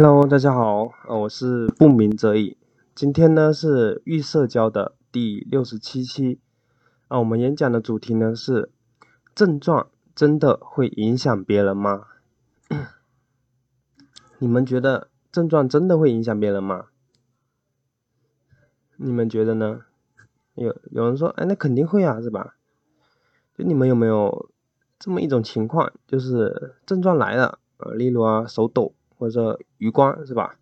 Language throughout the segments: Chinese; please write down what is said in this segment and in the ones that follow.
Hello，大家好，呃，我是不鸣则已。今天呢是预社交的第六十七期，啊，我们演讲的主题呢是症状真的会影响别人吗？你们觉得症状真的会影响别人吗？你们觉得呢？有有人说，哎，那肯定会啊，是吧？就你们有没有这么一种情况，就是症状来了，呃，例如啊，手抖。或者余光是吧？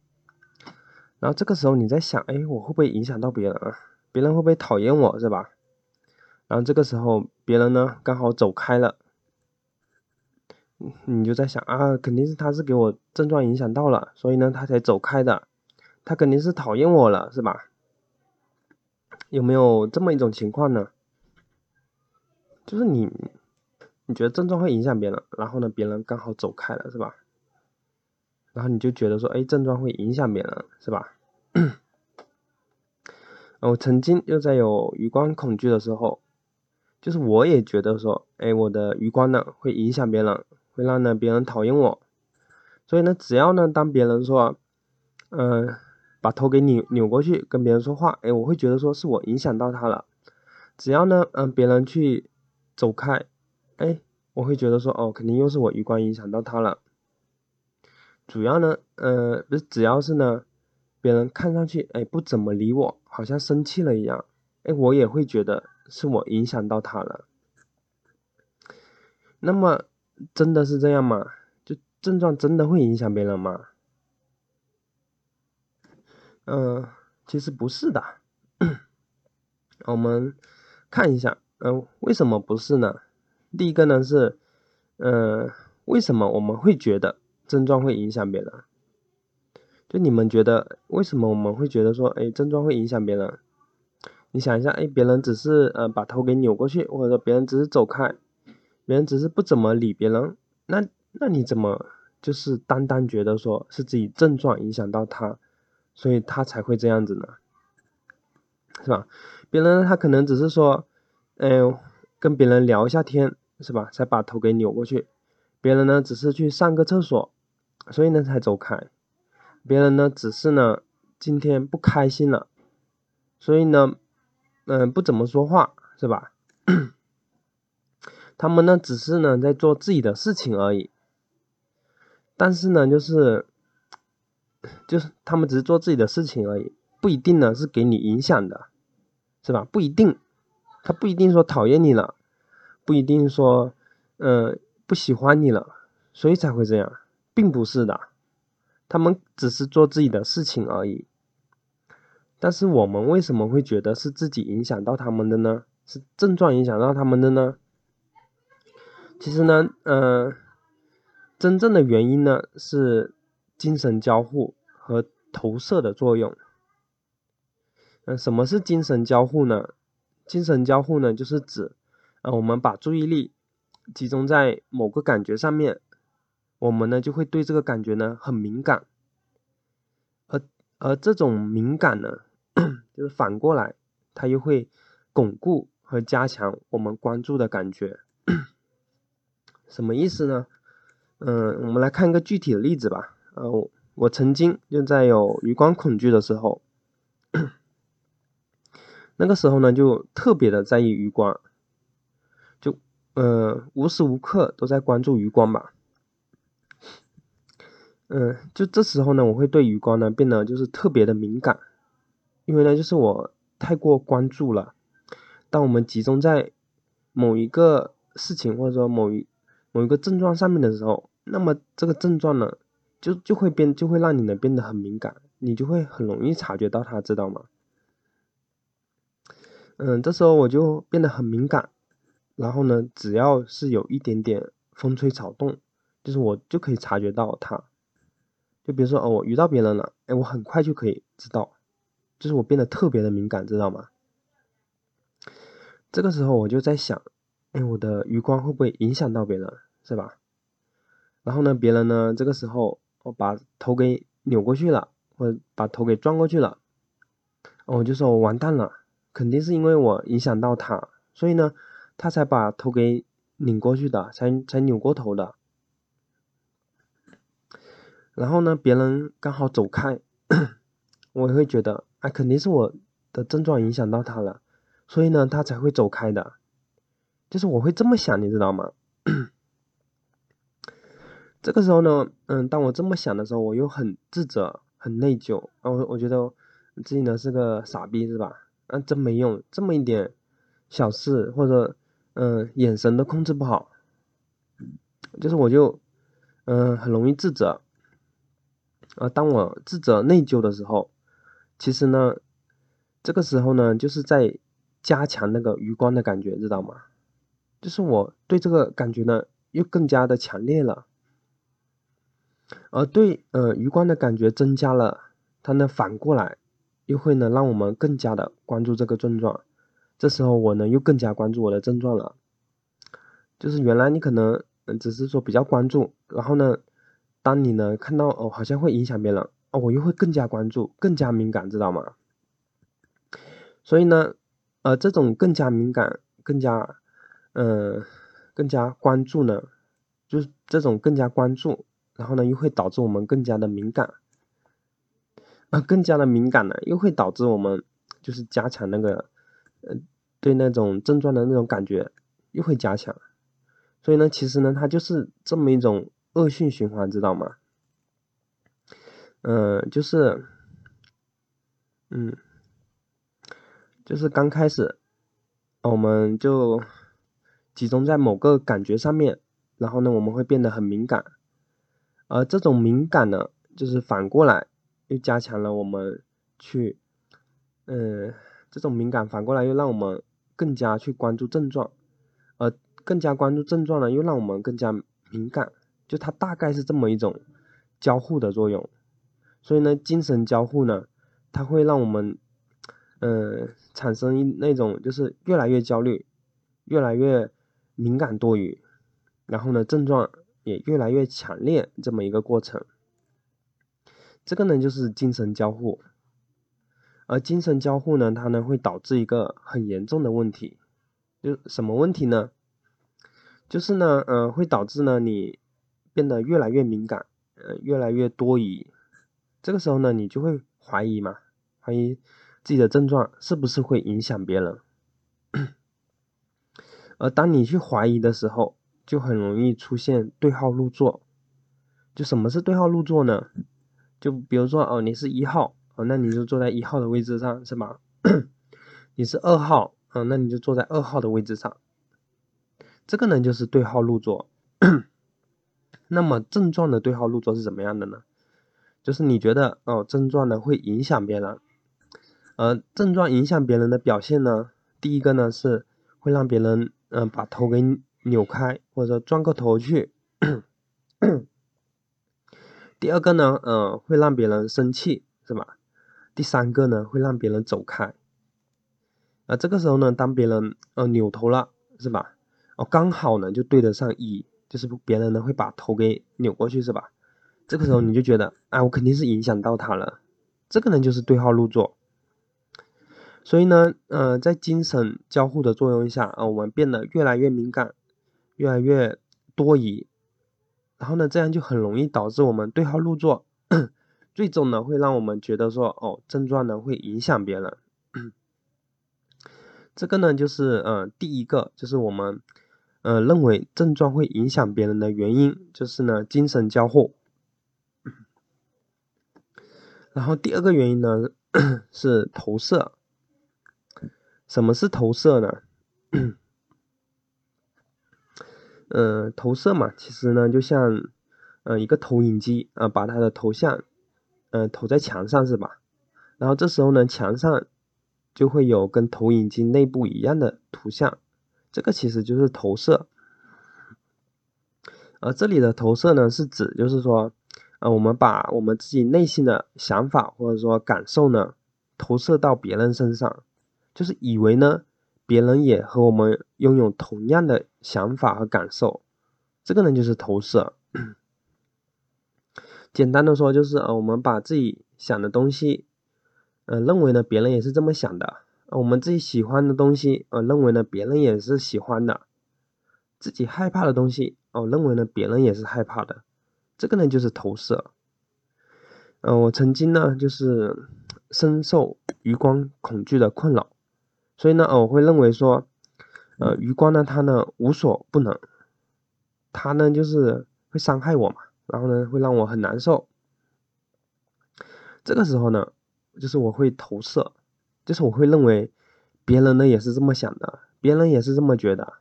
然后这个时候你在想，哎，我会不会影响到别人啊？别人会不会讨厌我是吧？然后这个时候别人呢刚好走开了，你就在想啊，肯定是他是给我症状影响到了，所以呢他才走开的，他肯定是讨厌我了是吧？有没有这么一种情况呢？就是你你觉得症状会影响别人，然后呢别人刚好走开了是吧？然后你就觉得说，哎，症状会影响别人，是吧？我曾经就在有余光恐惧的时候，就是我也觉得说，哎，我的余光呢会影响别人，会让呢别人讨厌我。所以呢，只要呢当别人说，嗯，把头给扭扭过去跟别人说话，哎，我会觉得说是我影响到他了。只要呢，嗯，别人去走开，哎，我会觉得说，哦，肯定又是我余光影响到他了。主要呢，呃，不是，只要是呢，别人看上去，哎，不怎么理我，好像生气了一样，哎，我也会觉得是我影响到他了。那么，真的是这样吗？就症状真的会影响别人吗？嗯，其实不是的。我们看一下，嗯，为什么不是呢？第一个呢是，嗯，为什么我们会觉得？症状会影响别人，就你们觉得为什么我们会觉得说，哎，症状会影响别人？你想一下，哎，别人只是呃把头给扭过去，或者说别人只是走开，别人只是不怎么理别人，那那你怎么就是单单觉得说是自己症状影响到他，所以他才会这样子呢？是吧？别人他可能只是说，哎，跟别人聊一下天，是吧？才把头给扭过去，别人呢只是去上个厕所。所以呢才走开，别人呢只是呢今天不开心了，所以呢，嗯不怎么说话是吧？他们呢只是呢在做自己的事情而已，但是呢就是就是他们只是做自己的事情而已，不一定呢是给你影响的，是吧？不一定，他不一定说讨厌你了，不一定说嗯不喜欢你了，所以才会这样。并不是的，他们只是做自己的事情而已。但是我们为什么会觉得是自己影响到他们的呢？是症状影响到他们的呢？其实呢，嗯，真正的原因呢是精神交互和投射的作用。嗯，什么是精神交互呢？精神交互呢，就是指，呃，我们把注意力集中在某个感觉上面。我们呢就会对这个感觉呢很敏感，而而这种敏感呢，就是反过来，它又会巩固和加强我们关注的感觉。什么意思呢？嗯，我们来看一个具体的例子吧。呃，我曾经就在有余光恐惧的时候，那个时候呢就特别的在意余光，就呃无时无刻都在关注余光吧。嗯，就这时候呢，我会对余光呢变得就是特别的敏感，因为呢，就是我太过关注了。当我们集中在某一个事情或者说某一某一个症状上面的时候，那么这个症状呢，就就会变，就会让你呢变得很敏感，你就会很容易察觉到它，知道吗？嗯，这时候我就变得很敏感，然后呢，只要是有一点点风吹草动，就是我就可以察觉到它。就比如说哦，我遇到别人了，哎，我很快就可以知道，就是我变得特别的敏感，知道吗？这个时候我就在想，哎，我的余光会不会影响到别人，是吧？然后呢，别人呢，这个时候我把头给扭过去了，或者把头给转过去了，我就说我完蛋了，肯定是因为我影响到他，所以呢，他才把头给拧过去的，才才扭过头的。然后呢，别人刚好走开，我也会觉得，啊，肯定是我的症状影响到他了，所以呢，他才会走开的，就是我会这么想，你知道吗？这个时候呢，嗯，当我这么想的时候，我又很自责，很内疚，啊，我我觉得自己呢是个傻逼，是吧？啊，真没用，这么一点小事或者，嗯，眼神都控制不好，就是我就，嗯，很容易自责。啊，当我自责内疚的时候，其实呢，这个时候呢，就是在加强那个余光的感觉，知道吗？就是我对这个感觉呢，又更加的强烈了。而对，呃，余光的感觉增加了，它呢反过来，又会呢让我们更加的关注这个症状。这时候我呢又更加关注我的症状了。就是原来你可能，只是说比较关注，然后呢，当你呢看到哦好像会影响别人，哦我又会更加关注，更加敏感，知道吗？所以呢，呃，这种更加敏感、更加，嗯，更加关注呢，就是这种更加关注。然后呢，又会导致我们更加的敏感，啊，更加的敏感呢，又会导致我们就是加强那个，呃，对那种症状的那种感觉又会加强，所以呢，其实呢，它就是这么一种恶性循环，知道吗？嗯，就是，嗯，就是刚开始，我们就集中在某个感觉上面，然后呢，我们会变得很敏感。而这种敏感呢，就是反过来又加强了我们去，嗯，这种敏感反过来又让我们更加去关注症状，而更加关注症状呢，又让我们更加敏感，就它大概是这么一种交互的作用。所以呢，精神交互呢，它会让我们，嗯，产生一那种就是越来越焦虑，越来越敏感多余，然后呢，症状。也越来越强烈，这么一个过程。这个呢，就是精神交互。而精神交互呢，它呢会导致一个很严重的问题，就什么问题呢？就是呢，呃，会导致呢你变得越来越敏感，呃，越来越多疑。这个时候呢，你就会怀疑嘛，怀疑自己的症状是不是会影响别人。而当你去怀疑的时候，就很容易出现对号入座。就什么是对号入座呢？就比如说哦，你是一号哦，那你就坐在一号的位置上，是吧？你是二号啊，那你就坐在二号的位置上。这个呢就是对号入座。那么症状的对号入座是怎么样的呢？就是你觉得哦，症状呢会影响别人，而症状影响别人的表现呢，第一个呢是会让别人嗯把头给。扭开或者转过头去。第二个呢，呃，会让别人生气，是吧？第三个呢，会让别人走开。啊，这个时候呢，当别人呃扭头了，是吧？哦，刚好呢就对得上一，就是别人呢会把头给扭过去，是吧？这个时候你就觉得，哎，我肯定是影响到他了。这个呢就是对号入座。所以呢，呃，在精神交互的作用下，啊，我们变得越来越敏感。越来越多疑，然后呢，这样就很容易导致我们对号入座，最终呢会让我们觉得说，哦，症状呢会影响别人。这个呢就是呃第一个，就是我们呃认为症状会影响别人的原因，就是呢精神交互。然后第二个原因呢 是投射。什么是投射呢？嗯，投射嘛，其实呢，就像，嗯，一个投影机啊，把它的头像，嗯，投在墙上是吧？然后这时候呢，墙上就会有跟投影机内部一样的图像，这个其实就是投射。而这里的投射呢，是指就是说，呃，我们把我们自己内心的想法或者说感受呢，投射到别人身上，就是以为呢。别人也和我们拥有同样的想法和感受，这个呢就是投射。简单的说就是呃，我们把自己想的东西，呃，认为呢别人也是这么想的；我们自己喜欢的东西，呃，认为呢别人也是喜欢的；自己害怕的东西，哦，认为呢别人也是害怕的。这个呢就是投射。嗯，我曾经呢就是深受余光恐惧的困扰，所以呢，我会认为说，呃，余光呢它呢无所不能，它呢就是会伤害我嘛，然后呢会让我很难受。这个时候呢，就是我会投射，就是我会认为别人呢也是这么想的，别人也是这么觉得，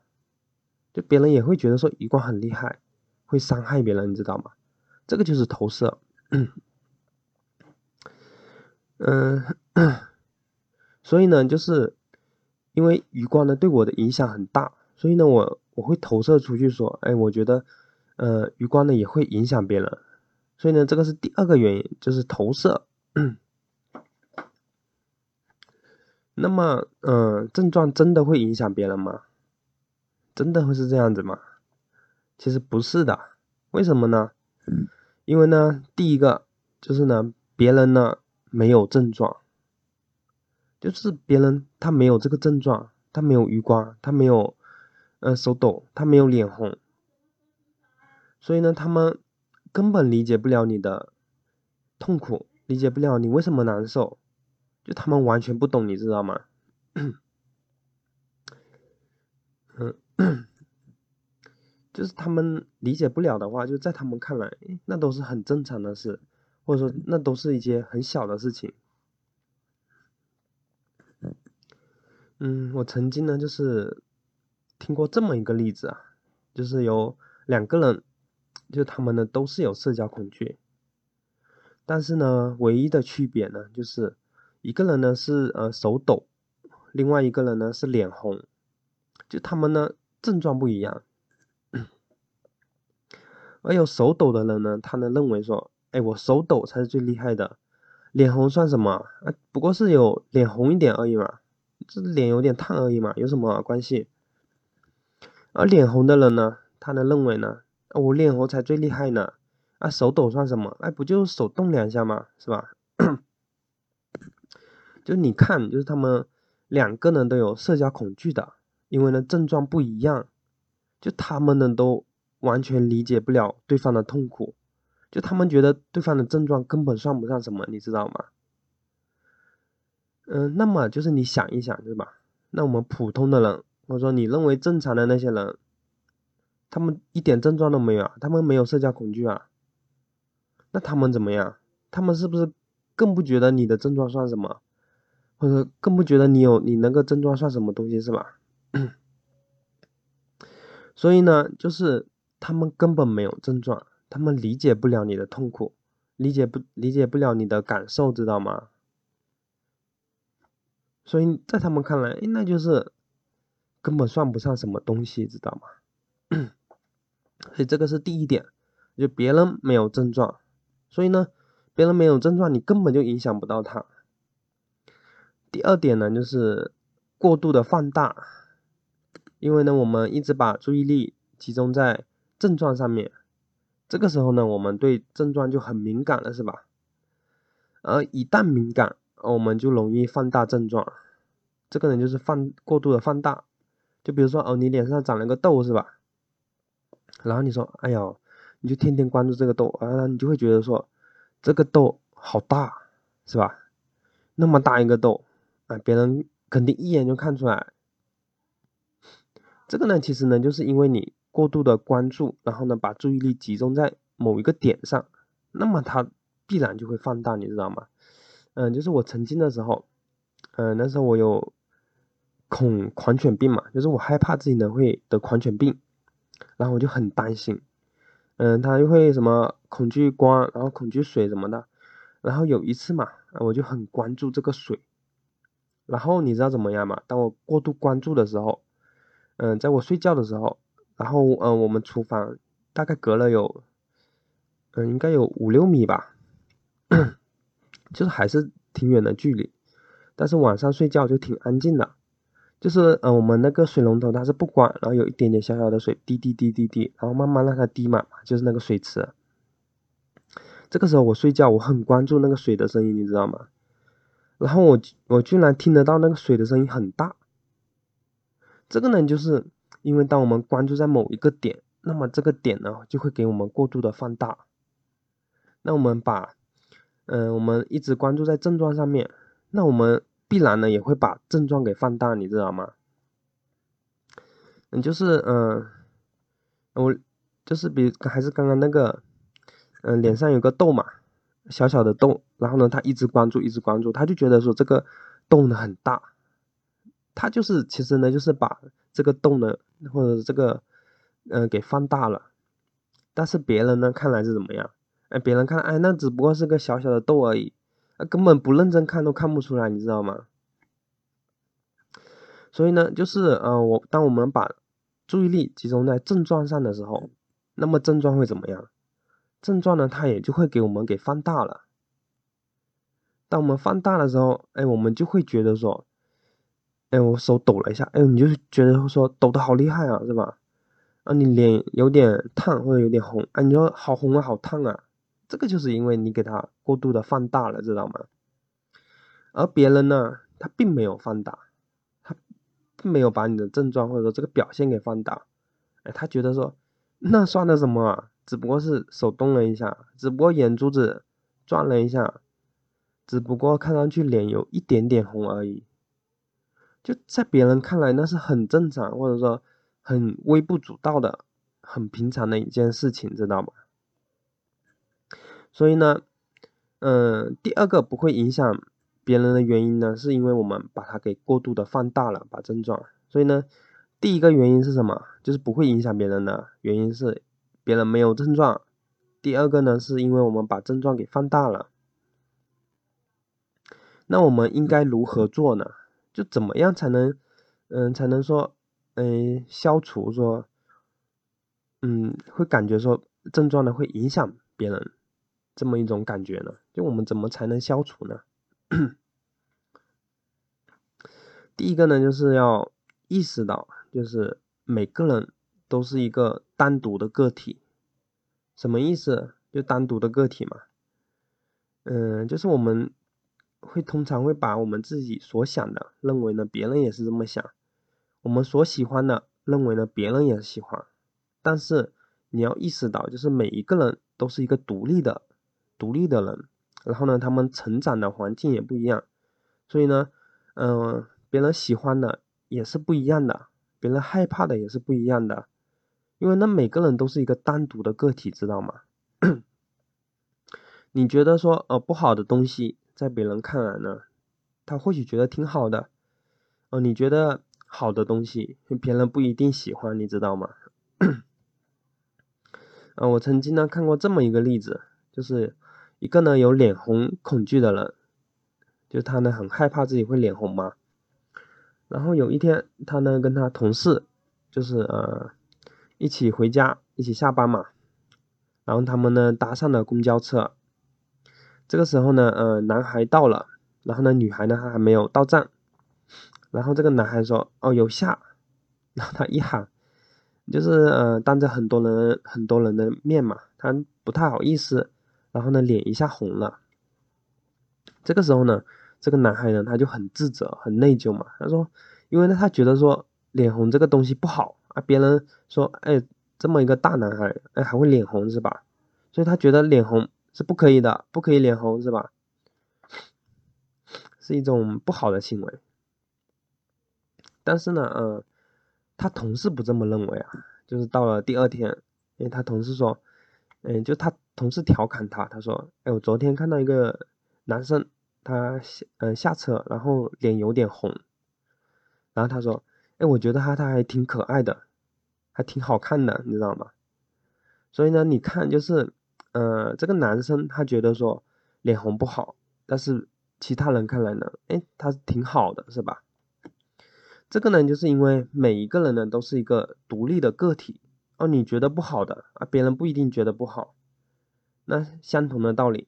就别人也会觉得说余光很厉害，会伤害别人，你知道吗？这个就是投射。嗯，所以呢，就是因为余光呢对我的影响很大，所以呢，我我会投射出去说，哎，我觉得，呃，余光呢也会影响别人，所以呢，这个是第二个原因，就是投射。那么，嗯，症状真的会影响别人吗？真的会是这样子吗？其实不是的，为什么呢？因为呢，第一个就是呢，别人呢。没有症状，就是别人他没有这个症状，他没有余光，他没有，呃，手抖，他没有脸红，所以呢，他们根本理解不了你的痛苦，理解不了你为什么难受，就他们完全不懂，你知道吗？嗯，就是他们理解不了的话，就在他们看来，那都是很正常的事。或者说，那都是一些很小的事情。嗯，我曾经呢，就是听过这么一个例子啊，就是有两个人，就他们呢都是有社交恐惧，但是呢，唯一的区别呢，就是一个人呢是呃手抖，另外一个人呢是脸红，就他们呢症状不一样。而有手抖的人呢，他呢认为说。哎，我手抖才是最厉害的，脸红算什么？啊，不过是有脸红一点而已嘛，这脸有点烫而已嘛，有什么关系？而脸红的人呢，他呢认为呢，我脸红才最厉害呢，啊，手抖算什么？哎，不就手动两下吗？是吧？就你看，就是他们两个人都有社交恐惧的，因为呢症状不一样，就他们呢都完全理解不了对方的痛苦。就他们觉得对方的症状根本算不上什么，你知道吗？嗯，那么就是你想一想，对吧？那我们普通的人，或者说你认为正常的那些人，他们一点症状都没有啊，他们没有社交恐惧啊，那他们怎么样？他们是不是更不觉得你的症状算什么？或者更不觉得你有你那个症状算什么东西，是吧？所以呢，就是他们根本没有症状。他们理解不了你的痛苦，理解不理解不了你的感受，知道吗？所以在他们看来，那就是根本算不上什么东西，知道吗？所以这个是第一点，就别人没有症状，所以呢，别人没有症状，你根本就影响不到他。第二点呢，就是过度的放大，因为呢，我们一直把注意力集中在症状上面。这个时候呢，我们对症状就很敏感了，是吧？而一旦敏感，我们就容易放大症状。这个人就是放过度的放大。就比如说，哦，你脸上长了个痘，是吧？然后你说，哎呀，你就天天关注这个痘，啊，你就会觉得说，这个痘好大，是吧？那么大一个痘，啊，别人肯定一眼就看出来。这个呢，其实呢，就是因为你。过度的关注，然后呢，把注意力集中在某一个点上，那么它必然就会放大，你知道吗？嗯，就是我曾经的时候，嗯，那时候我有恐狂犬病嘛，就是我害怕自己呢会得狂犬病，然后我就很担心，嗯，他又会什么恐惧光，然后恐惧水什么的，然后有一次嘛，我就很关注这个水，然后你知道怎么样吗？当我过度关注的时候，嗯，在我睡觉的时候。然后，嗯，我们厨房大概隔了有，嗯，应该有五六米吧，就是还是挺远的距离。但是晚上睡觉就挺安静的，就是，嗯，我们那个水龙头它是不关，然后有一点点小小的水滴滴滴滴滴，然后慢慢让它滴满嘛，就是那个水池。这个时候我睡觉，我很关注那个水的声音，你知道吗？然后我我居然听得到那个水的声音很大。这个呢，就是。因为当我们关注在某一个点，那么这个点呢就会给我们过度的放大。那我们把嗯，我们一直关注在症状上面，那我们必然呢也会把症状给放大，你知道吗？嗯，就是嗯，我就是比还是刚刚那个，嗯，脸上有个痘嘛，小小的洞，然后呢，他一直关注，一直关注，他就觉得说这个洞呢很大，他就是其实呢就是把这个洞呢或者这个嗯给放大了，但是别人呢看来是怎么样？哎，别人看哎那只不过是个小小的洞而已，根本不认真看都看不出来，你知道吗？所以呢，就是呃我当我们把注意力集中在症状上的时候，那么症状会怎么样？症状呢，它也就会给我们给放大了。当我们放大的时候，哎，我们就会觉得说，哎，我手抖了一下，哎，你就觉得说抖得好厉害啊，是吧？啊，你脸有点烫或者有点红，啊，你说好红啊，好烫啊，这个就是因为你给它过度的放大了，知道吗？而别人呢，他并没有放大。他并没有把你的症状或者说这个表现给放大，哎，他觉得说那算得什么啊？只不过是手动了一下，只不过眼珠子转了一下，只不过看上去脸有一点点红而已，就在别人看来那是很正常或者说很微不足道的、很平常的一件事情，知道吗？所以呢，嗯，第二个不会影响。别人的原因呢，是因为我们把它给过度的放大了，把症状。所以呢，第一个原因是什么？就是不会影响别人的原因是别人没有症状。第二个呢，是因为我们把症状给放大了。那我们应该如何做呢？就怎么样才能，嗯，才能说，嗯，消除说，嗯，会感觉说症状呢会影响别人这么一种感觉呢？就我们怎么才能消除呢？第一个呢，就是要意识到，就是每个人都是一个单独的个体。什么意思？就单独的个体嘛。嗯，就是我们会通常会把我们自己所想的认为呢，别人也是这么想；我们所喜欢的认为呢，别人也喜欢。但是你要意识到，就是每一个人都是一个独立的、独立的人。然后呢，他们成长的环境也不一样，所以呢，嗯，别人喜欢的也是不一样的，别人害怕的也是不一样的，因为那每个人都是一个单独的个体，知道吗？你觉得说呃不好的东西，在别人看来呢，他或许觉得挺好的，哦，你觉得好的东西，别人不一定喜欢，你知道吗？啊，我曾经呢看过这么一个例子，就是。一个呢有脸红恐惧的人，就他呢很害怕自己会脸红嘛。然后有一天，他呢跟他同事，就是呃一起回家，一起下班嘛。然后他们呢搭上了公交车。这个时候呢，呃男孩到了，然后呢女孩呢她还没有到站。然后这个男孩说：“哦有下。”然后他一喊，就是呃当着很多人很多人的面嘛，他不太好意思。然后呢，脸一下红了。这个时候呢，这个男孩呢，他就很自责、很内疚嘛。他说，因为呢，他觉得说脸红这个东西不好啊。别人说，哎，这么一个大男孩，哎，还会脸红是吧？所以他觉得脸红是不可以的，不可以脸红是吧？是一种不好的行为。但是呢，嗯，他同事不这么认为啊。就是到了第二天，因为他同事说。嗯，就他同事调侃他，他说：“哎，我昨天看到一个男生，他下嗯下车，然后脸有点红。然后他说：，哎，我觉得他他还挺可爱的，还挺好看的，你知道吗？所以呢，你看，就是呃，这个男生他觉得说脸红不好，但是其他人看来呢，哎，他挺好的，是吧？这个呢，就是因为每一个人呢都是一个独立的个体。”哦，你觉得不好的啊，别人不一定觉得不好。那相同的道理，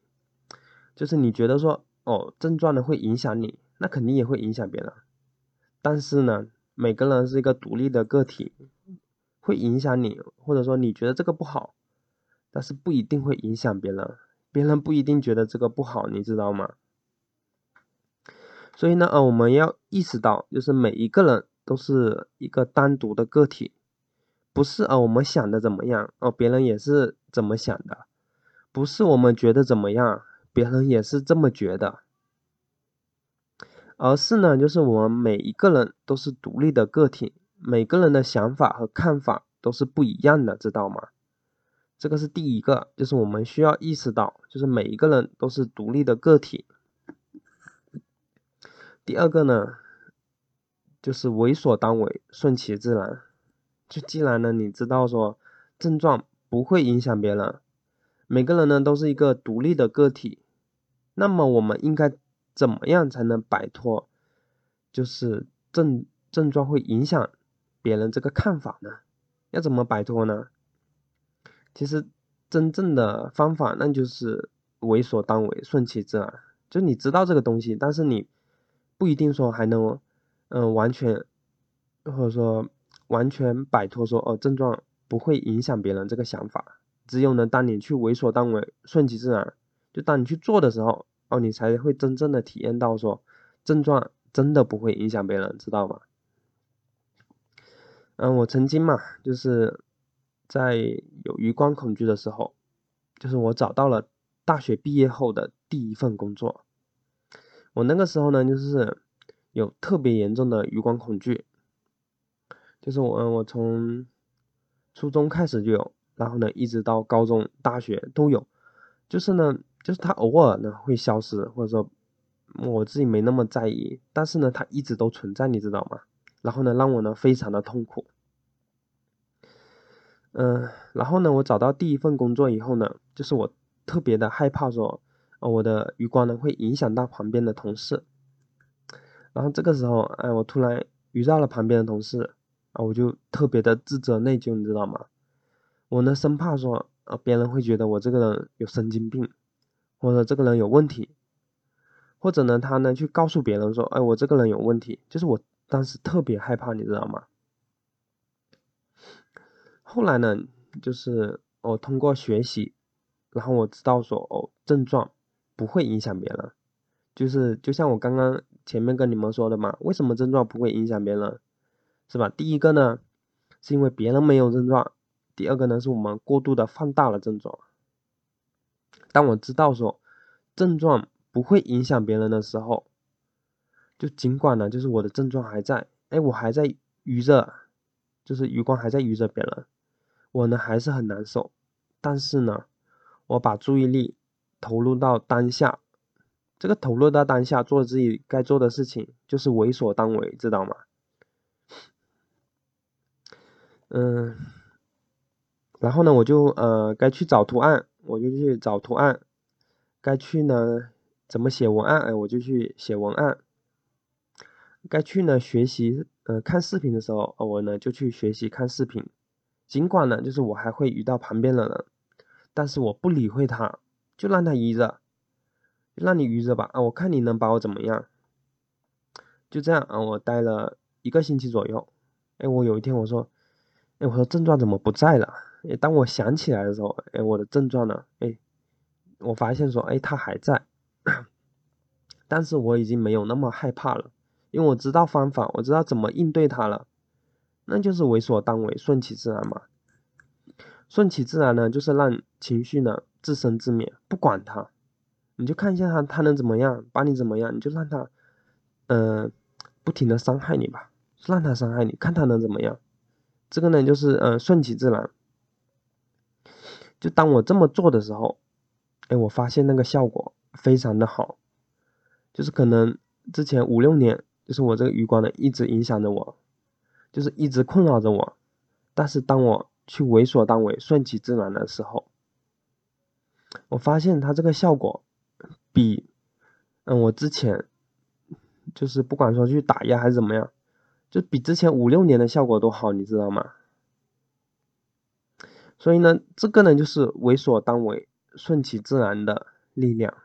就是你觉得说哦，症状呢会影响你，那肯定也会影响别人。但是呢，每个人是一个独立的个体，会影响你，或者说你觉得这个不好，但是不一定会影响别人，别人不一定觉得这个不好，你知道吗？所以呢，呃，我们要意识到，就是每一个人都是一个单独的个体。不是啊，我们想的怎么样哦，别人也是怎么想的。不是我们觉得怎么样，别人也是这么觉得，而是呢，就是我们每一个人都是独立的个体，每个人的想法和看法都是不一样的，知道吗？这个是第一个，就是我们需要意识到，就是每一个人都是独立的个体。第二个呢，就是为所当为，顺其自然。就既然呢，你知道说症状不会影响别人，每个人呢都是一个独立的个体，那么我们应该怎么样才能摆脱，就是症症状会影响别人这个看法呢？要怎么摆脱呢？其实真正的方法，那就是为所当为，顺其自然。就你知道这个东西，但是你不一定说还能，嗯，完全或者说完全摆脱说哦症状不会影响别人这个想法。只有呢，当你去为所当为，顺其自然，就当你去做的时候，哦，你才会真正的体验到说症状真的不会影响别人，知道吗？嗯，我曾经嘛，就是。在有余光恐惧的时候，就是我找到了大学毕业后的第一份工作。我那个时候呢，就是有特别严重的余光恐惧，就是我我从初中开始就有，然后呢一直到高中、大学都有。就是呢，就是它偶尔呢会消失，或者说我自己没那么在意，但是呢它一直都存在，你知道吗？然后呢让我呢非常的痛苦。嗯，然后呢，我找到第一份工作以后呢，就是我特别的害怕说，呃，我的余光呢会影响到旁边的同事。然后这个时候，哎，我突然遇到了旁边的同事，啊，我就特别的自责内疚，你知道吗？我呢生怕说，呃，别人会觉得我这个人有神经病，或者这个人有问题，或者呢他呢去告诉别人说，哎，我这个人有问题，就是我当时特别害怕，你知道吗？后来呢，就是我通过学习，然后我知道说哦，症状不会影响别人，就是就像我刚刚前面跟你们说的嘛，为什么症状不会影响别人，是吧？第一个呢，是因为别人没有症状；第二个呢，是我们过度的放大了症状。当我知道说症状不会影响别人的时候，就尽管呢，就是我的症状还在，哎，我还在余热，就是余光还在余着别人。我呢还是很难受，但是呢，我把注意力投入到当下，这个投入到当下做自己该做的事情，就是为所当为，知道吗？嗯，然后呢，我就呃该去找图案，我就去找图案；该去呢怎么写文案，哎，我就去写文案；该去呢学习呃看视频的时候，我呢就去学习看视频。尽管呢，就是我还会遇到旁边的人，但是我不理会他，就让他愚着，让你愚着吧啊！我看你能把我怎么样？就这样啊，我待了一个星期左右。哎，我有一天我说，哎，我说症状怎么不在了？哎，当我想起来的时候，哎，我的症状呢？哎，我发现说，哎，他还在，但是我已经没有那么害怕了，因为我知道方法，我知道怎么应对他了。那就是为所当为，顺其自然嘛。顺其自然呢，就是让情绪呢自生自灭，不管它，你就看一下他，他能怎么样，把你怎么样，你就让他，嗯，不停的伤害你吧，让他伤害你，看他能怎么样。这个呢，就是嗯，顺其自然。就当我这么做的时候，哎，我发现那个效果非常的好，就是可能之前五六年，就是我这个余光呢一直影响着我。就是一直困扰着我，但是当我去为所当为、顺其自然的时候，我发现它这个效果比嗯我之前就是不管说去打压还是怎么样，就比之前五六年的效果都好，你知道吗？所以呢，这个呢就是为所当为、顺其自然的力量。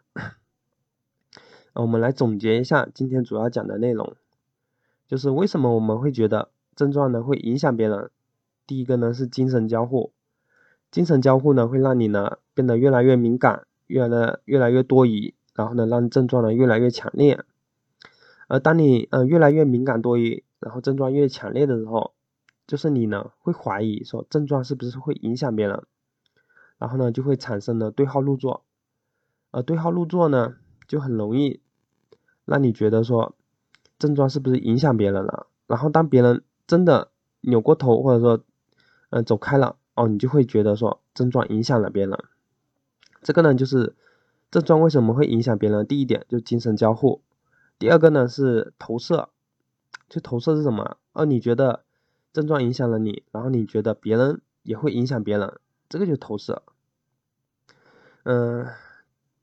我们来总结一下今天主要讲的内容，就是为什么我们会觉得。症状呢会影响别人。第一个呢是精神交互，精神交互呢会让你呢变得越来越敏感，越来越来越多疑，然后呢让症状呢越来越强烈。而当你嗯越来越敏感多疑，然后症状越强烈的时候，就是你呢会怀疑说症状是不是会影响别人，然后呢就会产生了对号入座。而对号入座呢，就很容易让你觉得说症状是不是影响别人了。然后当别人真的扭过头或者说嗯走开了哦，你就会觉得说症状影响了别人。这个呢就是症状为什么会影响别人？第一点就精神交互，第二个呢是投射。就投射是什么？哦，你觉得症状影响了你，然后你觉得别人也会影响别人，这个就投射。嗯，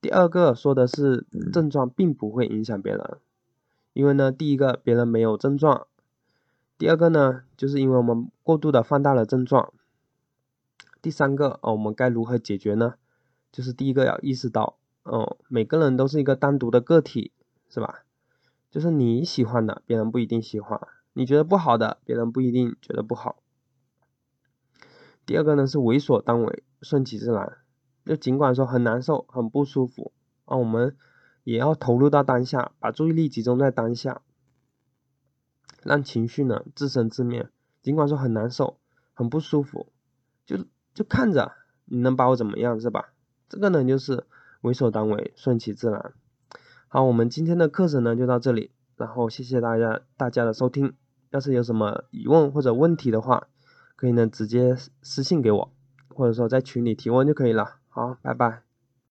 第二个说的是症状并不会影响别人，因为呢，第一个别人没有症状，第二个呢，就是因为我们过度的放大了症状。第三个哦，我们该如何解决呢？就是第一个要意识到，哦，每个人都是一个单独的个体，是吧？就是你喜欢的，别人不一定喜欢；你觉得不好的，别人不一定觉得不好。第二个呢是为所当为，顺其自然。就尽管说很难受、很不舒服啊，我们也要投入到当下，把注意力集中在当下，让情绪呢自生自灭。尽管说很难受、很不舒服，就就看着你能把我怎么样，是吧？这个呢就是为所当为，顺其自然。好，我们今天的课程呢就到这里，然后谢谢大家大家的收听。要是有什么疑问或者问题的话，可以呢直接私信给我，或者说在群里提问就可以了。好，拜拜。